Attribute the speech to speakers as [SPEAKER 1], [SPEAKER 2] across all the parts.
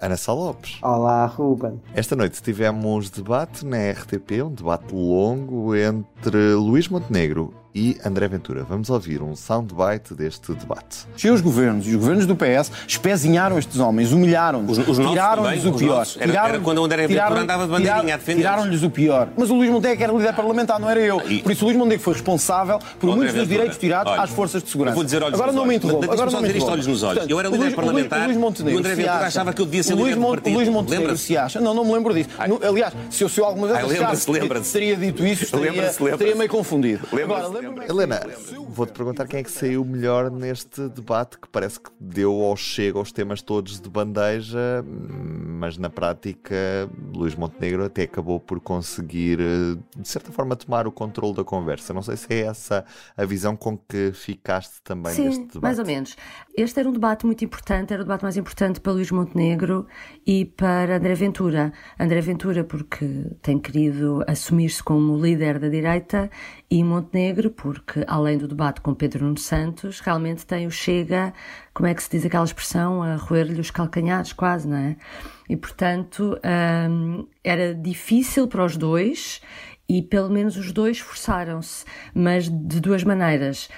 [SPEAKER 1] Ana Sá Lopes.
[SPEAKER 2] Olá, Ruben.
[SPEAKER 1] Esta noite tivemos debate na RTP, um debate longo entre Luís Montenegro e André Ventura. Vamos ouvir um soundbite deste debate.
[SPEAKER 3] Os governos e os governos do PS espezinharam estes homens, humilharam-nos, tiraram-lhes o pior.
[SPEAKER 4] Era, tiraram, era quando o André Ventura andava de bandeirinha a defender.
[SPEAKER 3] Tiraram-lhes o pior. Mas o Luís Montenegro era líder parlamentar, não era eu. Por isso o Luís Montenegro foi responsável por muitos dos direitos tirados
[SPEAKER 4] olha,
[SPEAKER 3] às forças de segurança.
[SPEAKER 4] Vou dizer olhos
[SPEAKER 3] Agora
[SPEAKER 4] nos
[SPEAKER 3] não me
[SPEAKER 4] olhos.
[SPEAKER 3] interrompa. Agora
[SPEAKER 4] não me
[SPEAKER 3] interrompa.
[SPEAKER 4] olhos nos olhos. Eu era líder parlamentar
[SPEAKER 3] o Luís Montenegro
[SPEAKER 4] e o André Ventura achava que eu devia ser líder do partido.
[SPEAKER 3] O Luís Montenegro se acha... Não, não me lembro disso. Aliás, se eu, se eu alguma vez
[SPEAKER 4] achasse que
[SPEAKER 3] teria dito isso, estaria meio confundido.
[SPEAKER 1] Helena, vou-te perguntar quem é que saiu melhor neste debate, que parece que deu ao chego aos temas todos de bandeja, mas na prática Luís Montenegro até acabou por conseguir, de certa forma, tomar o controle da conversa. Não sei se é essa a visão com que ficaste também
[SPEAKER 5] Sim,
[SPEAKER 1] deste debate.
[SPEAKER 5] mais ou menos. Este era um debate muito importante, era o debate mais importante para Luís Montenegro e para André Ventura. André Ventura porque tem querido assumir-se como líder da direita e Montenegro porque, além do debate com Pedro Nuno Santos, realmente tem o Chega, como é que se diz aquela expressão, a roer-lhe os calcanhares quase, não é? E, portanto, hum, era difícil para os dois e pelo menos os dois esforçaram-se, mas de duas maneiras.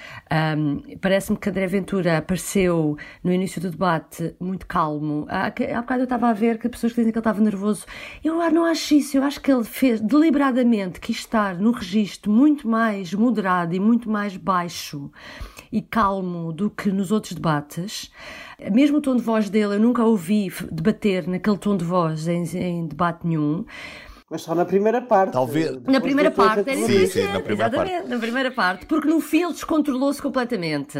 [SPEAKER 5] Um, Parece-me que André Ventura apareceu no início do debate muito calmo. Há, bocado eu estava a ver que pessoas dizem que ele estava nervoso. Eu não acho isso, eu acho que ele fez deliberadamente quis estar num registro muito mais moderado e muito mais baixo e calmo do que nos outros debates. Mesmo o tom de voz dele, eu nunca ouvi debater naquele tom de voz em, em debate nenhum.
[SPEAKER 2] Mas só na primeira parte.
[SPEAKER 1] Talvez.
[SPEAKER 5] Na primeira parte, era
[SPEAKER 1] sim, sim, na primeira
[SPEAKER 5] exatamente,
[SPEAKER 1] parte.
[SPEAKER 5] na primeira parte, porque no fim ele descontrolou-se completamente.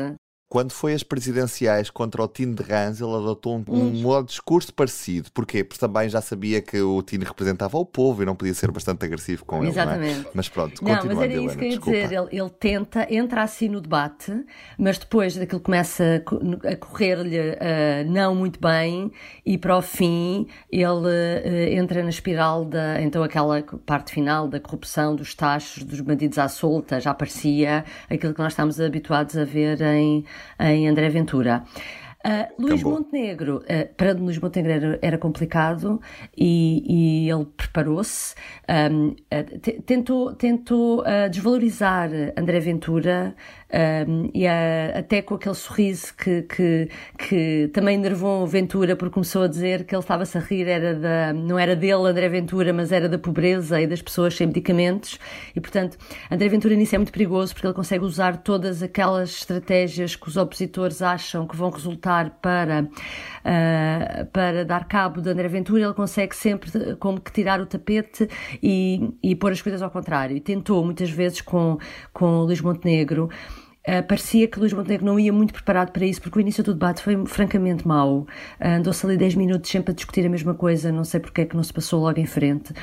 [SPEAKER 1] Quando foi as presidenciais contra o Tino de Rans, ele adotou um, um modo de discurso parecido. Porquê? Porque também já sabia que o Tino representava o povo e não podia ser bastante agressivo com
[SPEAKER 5] Exatamente.
[SPEAKER 1] ele. Não é? Mas pronto,
[SPEAKER 5] Não, mas era isso que eu ia dizer. Ele, ele tenta, entra assim no debate, mas depois daquilo começa a co- a correr-lhe ah, não muito bem e para o fim ele ah, entra na espiral da, então aquela parte final da corrupção, dos taxos, dos bandidos à solta, já parecia aquilo que nós estamos habituados a ver em, em André Ventura. Ah, Luís. Montenegro, ah, para Luís Montenegro era, complicado e, e ele preparou-se, ahm, ah, te- tentou, tentou ah, desvalorizar André Ventura e ah, até com aquele sorriso que, que, que também enervou Ventura porque começou a dizer que ele estava-se a rir, era da, não era dele André Ventura, mas era da pobreza e das pessoas sem medicamentos e portanto André Ventura nisso é muito perigoso porque ele consegue usar todas aquelas estratégias que os opositores acham que vão resultar para, ah, para dar cabo de André Ventura, ele consegue sempre como que tirar o tapete e, e pôr as coisas ao contrário. E tentou muitas vezes com, com o Luís Montenegro. Ah, parecia que Luís Montenegro não ia muito preparado para isso, porque o início do debate foi francamente mau. Ah, Andou-se ali 10 minutos sempre a discutir a mesma coisa, não sei porque é que não se passou logo em frente.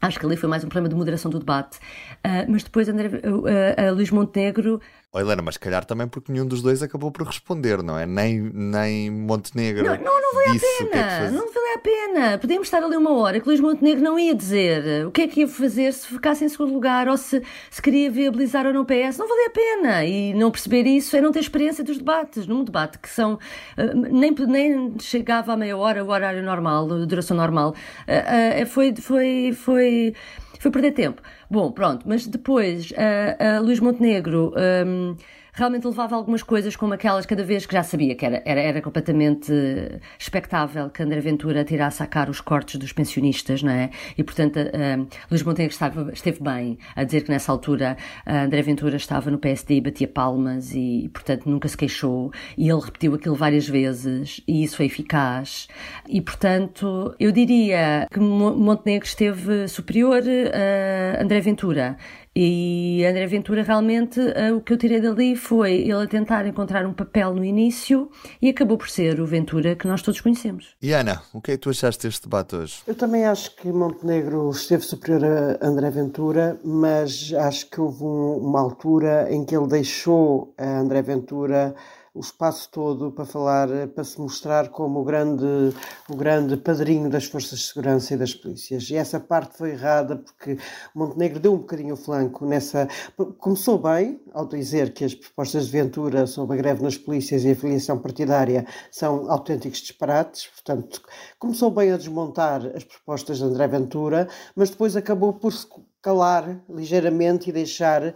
[SPEAKER 5] Acho que ali foi mais um problema de moderação do debate. Ah, mas depois André, Luís Montenegro
[SPEAKER 1] Oh, Helena, mas se calhar também porque nenhum dos dois acabou por responder, não é? Nem, nem Montenegro.
[SPEAKER 5] Não, não, não vale a
[SPEAKER 1] que é que
[SPEAKER 5] pena.
[SPEAKER 1] fazia.
[SPEAKER 5] não vale a pena. Podíamos estar ali uma hora que Luís Montenegro não ia dizer o que é que ia fazer se ficasse em segundo lugar ou se, se queria viabilizar ou não o PS. Não valia a pena. E não perceber isso é não ter experiência dos debates. Num debate que são. ah, nem, nem chegava a meia hora, o horário normal, a duração normal. Ah, ah, foi. foi, foi foi perder tempo. Bom, pronto, mas depois a Luís Montenegro hum, realmente levava algumas coisas como aquelas cada vez que já sabia que era, era, era completamente eh, expectável que André Ventura tirasse a cara os cortes dos pensionistas, não é? E portanto hum, Luís Montenegro estava, esteve bem a dizer que nessa altura André Ventura estava no PSD e batia palmas e, portanto nunca se queixou. E ele repetiu aquilo várias vezes e isso foi eficaz. E portanto eu diria que Mo- Montenegro esteve superior a André Ventura E André Ventura realmente uh, o que eu tirei dali foi ele a tentar encontrar um papel no início e acabou por ser o Ventura que nós todos conhecemos.
[SPEAKER 1] E Ana, o que é que tu achaste deste debate hoje?
[SPEAKER 2] Eu também acho que Montenegro esteve superior a André Ventura, mas acho que houve um, uma altura em que ele deixou a André Ventura o espaço todo para falar, para se mostrar como o grande, o grande padrinho das forças de segurança e das polícias. E essa parte foi errada porque Montenegro deu um bocadinho o flanco nessa. Começou bem ao dizer que as propostas de Ventura sobre a greve nas polícias e a filiação partidária são autênticos disparates, portanto, começou bem a desmontar as propostas de André Ventura, mas depois acabou por se calar ligeiramente e deixar uh,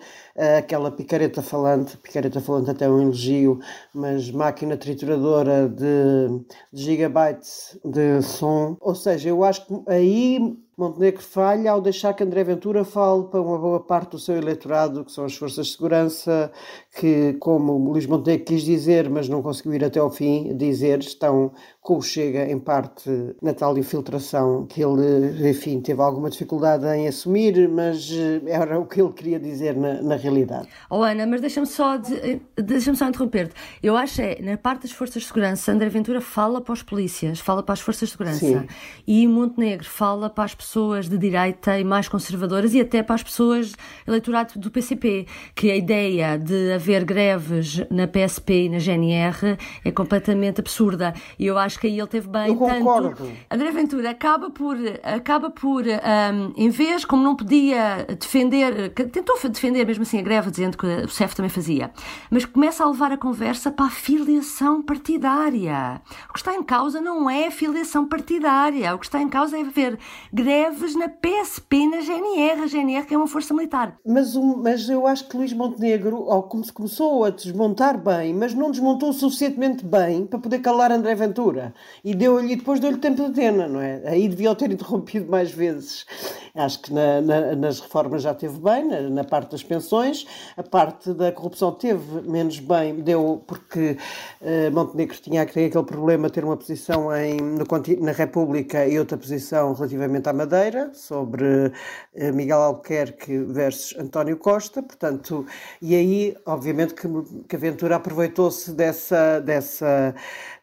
[SPEAKER 2] aquela picareta falante, picareta falante até um elogio, mas máquina trituradora de, de gigabytes de som. Ou seja, eu acho que aí Montenegro falha ao deixar que André Ventura fale para uma boa parte do seu eleitorado, que são as forças de segurança, que, como Luís Montenegro quis dizer, mas não conseguiu ir até ao fim, dizer, estão com o Chega, em parte, na tal infiltração que ele, enfim, teve alguma dificuldade em assumir, mas eh, era o que ele queria dizer na, na realidade.
[SPEAKER 5] Oh Ana, mas deixa-me só, de, deixa só interromper-te. Eu acho é, na parte das forças de segurança, André Ventura fala para os polícias, fala para as forças de segurança. Sim. E Montenegro fala para as pessoas de direita e mais conservadoras e até para as pessoas eleitorado do PCP, que a ideia de haver greves na PSP e na GNR é completamente absurda. E eu acho que aí ele teve bem.
[SPEAKER 2] Eu concordo. Tanto,
[SPEAKER 5] André Ventura acaba por, acaba por um, em vez, como não podia defender, tentou defender mesmo assim a greve, dizendo que o CEF também fazia, mas começa a levar a conversa para a filiação partidária. O que está em causa não é a filiação partidária, o que está em causa é haver greves na PSP na GNR, a GNR que é uma força militar.
[SPEAKER 2] Mas, mas eu acho que Luís Montenegro, como se começou a desmontar bem, mas não desmontou suficientemente bem para poder calar André Ventura e deu-lhe, depois deu-lhe tempo de antena, não é? Aí devia ter interrompido mais vezes. Acho que na, na, nas reformas já teve bem, na, na, parte das pensões, a parte da corrupção teve menos bem, deu porque uh, Montenegro tinha aquele problema de ter uma posição em, no, na República e outra posição relativamente à Madeira, sobre uh, Miguel Albuquerque versus António Costa, portanto, e aí, obviamente, que, que a Ventura aproveitou-se dessa, dessa,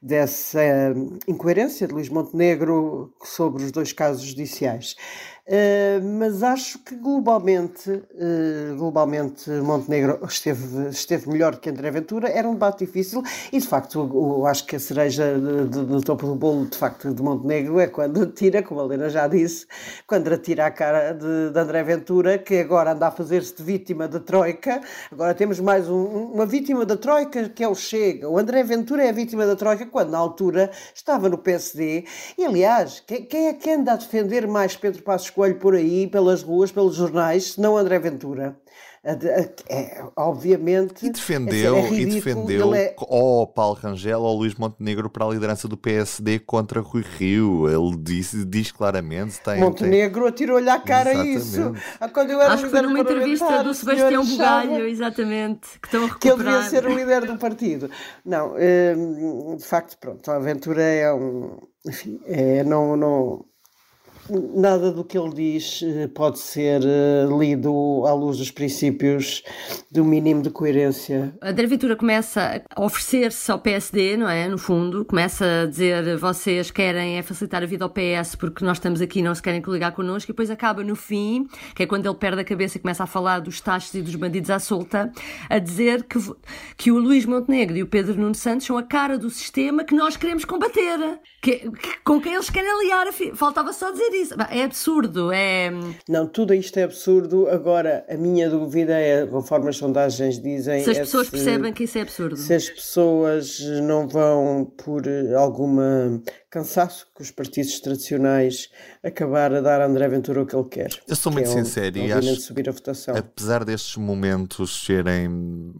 [SPEAKER 2] dessa incoerência de Luís Montenegro sobre os dois casos judiciais. Uh, mas acho que globalmente, uh, globalmente Montenegro esteve, esteve melhor que André Ventura. Era um debate difícil e, de facto, eu acho que a cereja no topo do bolo, de facto, de Montenegro é quando tira, como a Helena já disse, quando atira a cara de, de André Ventura, que agora anda a fazer-se de vítima da Troika. Agora temos mais um, uma vítima da Troika, que é o Chega. O André Ventura é a vítima da Troika quando, na altura, estava no PSD. E, aliás, quem, quem é que anda a defender mais Pedro Passos Coelho por aí, pelas ruas, pelos jornais, senão André Ventura. É, obviamente.
[SPEAKER 1] E defendeu, é e defendeu é... ou Paulo Rangel ou Luís Montenegro para a liderança do PSD contra Rui Rio. Ele disse, diz claramente. Tem,
[SPEAKER 2] Montenegro tem... atirou-lhe à cara exatamente. isso.
[SPEAKER 5] Ah, quando eu era Acho que foi numa entrevista do Sebastião Bugalho, exatamente, que estão a recuperar.
[SPEAKER 2] Que ele devia ser o líder do partido. Não, hum, de facto, pronto, a aventura é um. Enfim, é, não, não, Nada do que ele diz eh, pode ser eh, lido à luz dos princípios do mínimo de coerência.
[SPEAKER 5] André Ventura começa a oferecer-se ao PSD, não é? No fundo, começa a dizer vocês querem é facilitar a vida ao PS porque nós estamos aqui e não se querem coligar connosco, e depois acaba no fim, que é quando ele perde a cabeça e começa a falar dos taxos e dos bandidos à solta, a dizer que, que o Luís Montenegro e o Pedro Nuno Santos são a cara do sistema que nós queremos combater, que, que com quem eles querem aliar. Faltava só dizer É absurdo, é.
[SPEAKER 2] Não, tudo isto é absurdo. Agora, a minha dúvida é, conforme as sondagens dizem.
[SPEAKER 5] Se as
[SPEAKER 2] é
[SPEAKER 5] pessoas
[SPEAKER 2] se,
[SPEAKER 5] percebem que isso é absurdo.
[SPEAKER 2] Se as pessoas não vão por alguma cansaço que os partidos tradicionais acabar a dar a André Ventura o que ele quer.
[SPEAKER 1] Eu sou muito
[SPEAKER 2] é,
[SPEAKER 1] sincero e acho
[SPEAKER 2] subir a votação.
[SPEAKER 1] apesar destes momentos serem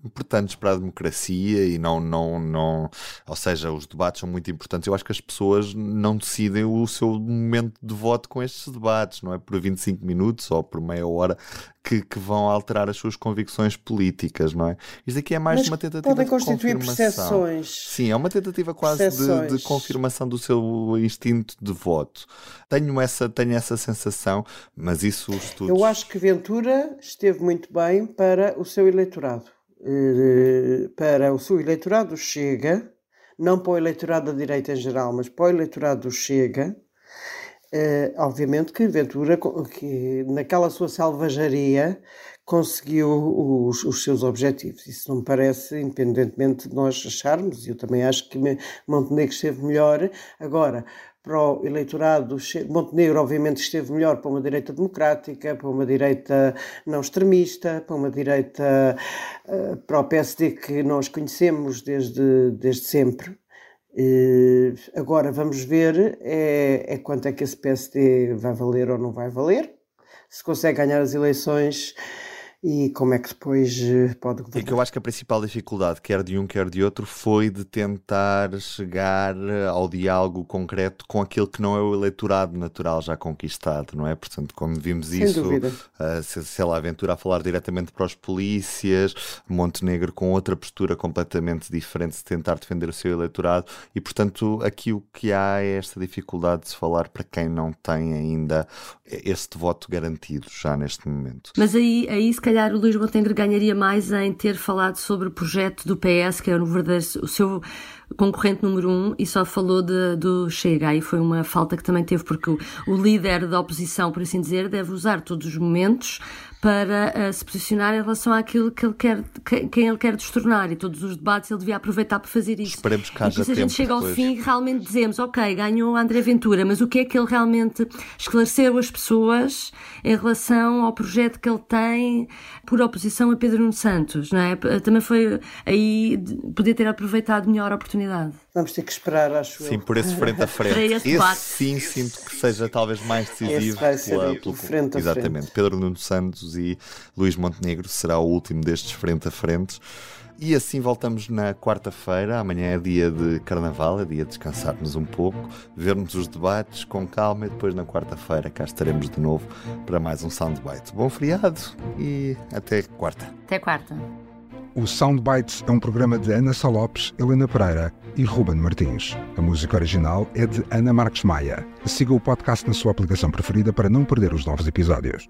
[SPEAKER 1] importantes para a democracia e não, não, não, ou seja, os debates são muito importantes, eu acho que as pessoas não decidem o seu momento de voto com estes debates, não é por 25 minutos ou por meia hora que, que, vão alterar as suas convicções políticas, não é? Isto aqui é mais
[SPEAKER 2] Mas
[SPEAKER 1] uma tentativa
[SPEAKER 2] podem
[SPEAKER 1] de
[SPEAKER 2] constituir
[SPEAKER 1] confirmação.
[SPEAKER 2] percepções.
[SPEAKER 1] Sim, é uma tentativa quase de, de, confirmação do seu instinto de voto. Tenho essa, tenho essa sensação, mas isso os estudos...
[SPEAKER 2] Eu acho que Ventura esteve muito bem para o seu eleitorado. Eh, para o seu eleitorado Chega, não para o eleitorado da direita em geral, mas para o eleitorado Chega, Uh, obviamente que Ventura, que naquela sua selvageria, conseguiu os, os, seus objetivos. Isso não me parece, independentemente de nós acharmos, e eu também acho que Montenegro esteve melhor. Agora, para o eleitorado, Montenegro obviamente esteve melhor para uma direita democrática, para uma direita não extremista, para uma direita, uh, para o PSD que nós conhecemos desde, desde sempre. Uh, agora vamos ver é, é quanto é que esse PSD vai valer ou não vai valer. Se consegue ganhar as eleições e como é que depois eh, pode governar.
[SPEAKER 1] É que eu acho que a principal dificuldade, quer de um, quer de outro, foi de tentar chegar ao diálogo concreto com aquilo que não é o eleitorado natural já conquistado, não é? Portanto, como vimos
[SPEAKER 2] Sem
[SPEAKER 1] isso,
[SPEAKER 2] uh,
[SPEAKER 1] sei lá, Aventura a falar diretamente para os polícias, Montenegro com outra postura completamente diferente de tentar defender o seu eleitorado, e portanto, aqui o que há é esta dificuldade de se falar para quem não tem ainda este voto garantido já neste momento.
[SPEAKER 5] Mas aí, aí se calhar calhar o Luís Montenegro ganharia mais em ter falado sobre o projeto do PS, que é o verdadeiro o seu concorrente número um, e só falou de, do Chega. Aí foi uma falta que também teve, porque o, o líder da oposição, por assim dizer, deve usar todos os momentos para uh, se posicionar em relação àquilo que ele quer, que, quem ele quer destornar e todos os debates ele devia aproveitar para fazer isso.
[SPEAKER 1] Esperemos que haja
[SPEAKER 5] e se a gente chega ao
[SPEAKER 1] depois.
[SPEAKER 5] fim e realmente dizemos, ok, ganhou André Ventura, mas o que é que ele realmente esclareceu as pessoas em relação ao projeto que ele tem por oposição a Pedro Nuno Santos, não é? Também foi aí poder ter aproveitado melhor a oportunidade.
[SPEAKER 2] Vamos ter que esperar, acho
[SPEAKER 1] Sim, por esse frente a frente.
[SPEAKER 5] esse,
[SPEAKER 1] esse sim sinto que seja talvez mais decisivo.
[SPEAKER 2] vai ser
[SPEAKER 1] pela,
[SPEAKER 2] pelo frente a
[SPEAKER 1] Exatamente.
[SPEAKER 2] frente.
[SPEAKER 1] Pedro Nuno Santos e Luís Montenegro será o último destes frente a frente. E assim voltamos na quarta-feira. Amanhã é dia de carnaval, é dia de descansarmos um pouco, vermos os debates com calma e depois na quarta-feira cá estaremos de novo para mais um Soundbite. Bom feriado e até quarta.
[SPEAKER 5] Até quarta.
[SPEAKER 6] O Soundbites é um programa de Ana Salopes, Helena Pereira e Ruben Martins. A música original é de Ana Marques Maia. Siga o podcast na sua aplicação preferida para não perder os novos episódios.